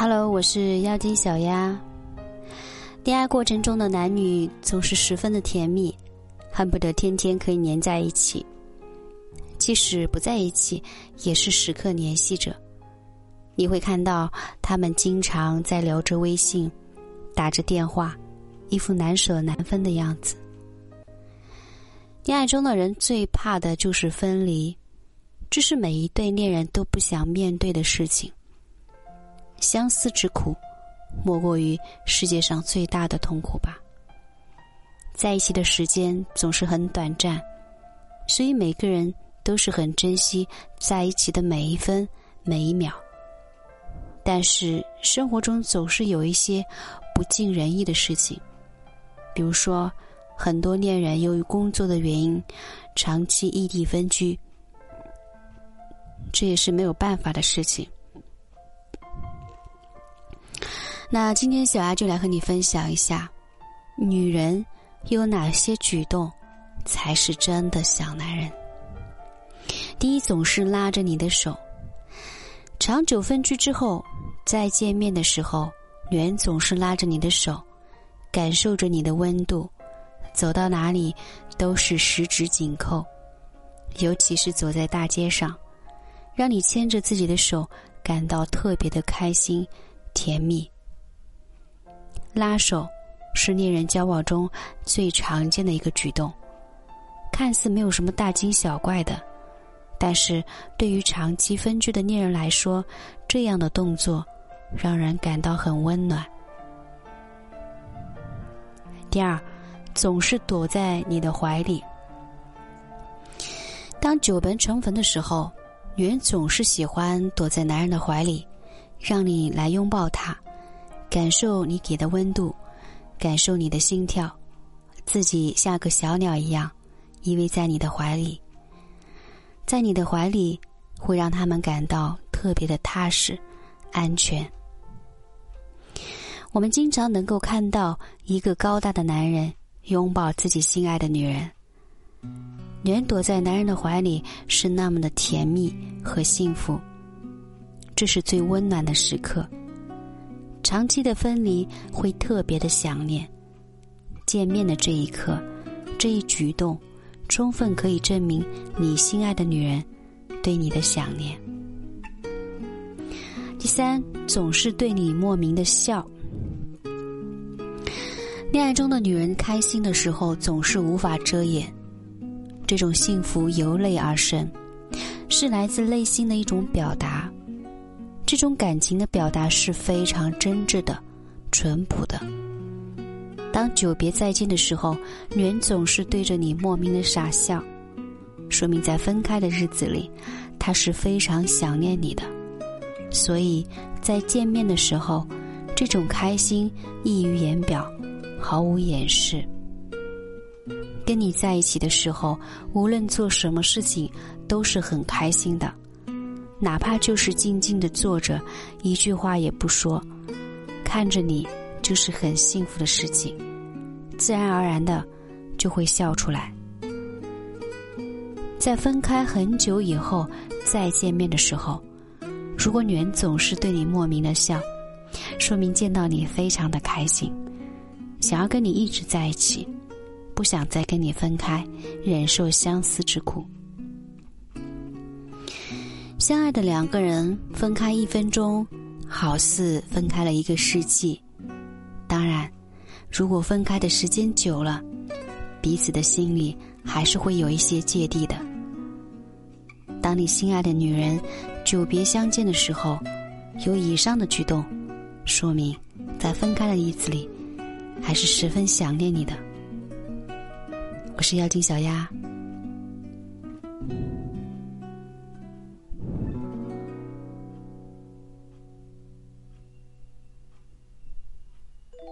Hello，我是妖精小鸭。恋爱过程中的男女总是十分的甜蜜，恨不得天天可以黏在一起。即使不在一起，也是时刻联系着。你会看到他们经常在聊着微信，打着电话，一副难舍难分的样子。恋爱中的人最怕的就是分离，这是每一对恋人都不想面对的事情。相思之苦，莫过于世界上最大的痛苦吧。在一起的时间总是很短暂，所以每个人都是很珍惜在一起的每一分每一秒。但是生活中总是有一些不尽人意的事情，比如说，很多恋人由于工作的原因，长期异地分居，这也是没有办法的事情。那今天小丫就来和你分享一下，女人有哪些举动才是真的想男人？第一，总是拉着你的手。长久分居之后，再见面的时候，女人总是拉着你的手，感受着你的温度，走到哪里都是十指紧扣，尤其是走在大街上，让你牵着自己的手，感到特别的开心、甜蜜。拉手是恋人交往中最常见的一个举动，看似没有什么大惊小怪的，但是对于长期分居的恋人来说，这样的动作让人感到很温暖。第二，总是躲在你的怀里。当久别重逢的时候，女人总是喜欢躲在男人的怀里，让你来拥抱他。感受你给的温度，感受你的心跳，自己像个小鸟一样依偎在你的怀里。在你的怀里，会让他们感到特别的踏实、安全。我们经常能够看到一个高大的男人拥抱自己心爱的女人，女人躲在男人的怀里是那么的甜蜜和幸福，这是最温暖的时刻。长期的分离会特别的想念，见面的这一刻，这一举动，充分可以证明你心爱的女人对你的想念。第三，总是对你莫名的笑。恋爱中的女人开心的时候总是无法遮掩，这种幸福由泪而生，是来自内心的一种表达。这种感情的表达是非常真挚的、淳朴的。当久别再见的时候，女人总是对着你莫名的傻笑，说明在分开的日子里，她是非常想念你的。所以在见面的时候，这种开心溢于言表，毫无掩饰。跟你在一起的时候，无论做什么事情，都是很开心的。哪怕就是静静的坐着，一句话也不说，看着你就是很幸福的事情，自然而然的就会笑出来。在分开很久以后再见面的时候，如果女人总是对你莫名的笑，说明见到你非常的开心，想要跟你一直在一起，不想再跟你分开，忍受相思之苦。相爱的两个人分开一分钟，好似分开了一个世纪。当然，如果分开的时间久了，彼此的心里还是会有一些芥蒂的。当你心爱的女人久别相见的时候，有以上的举动，说明在分开的日子里，还是十分想念你的。我是妖精小丫。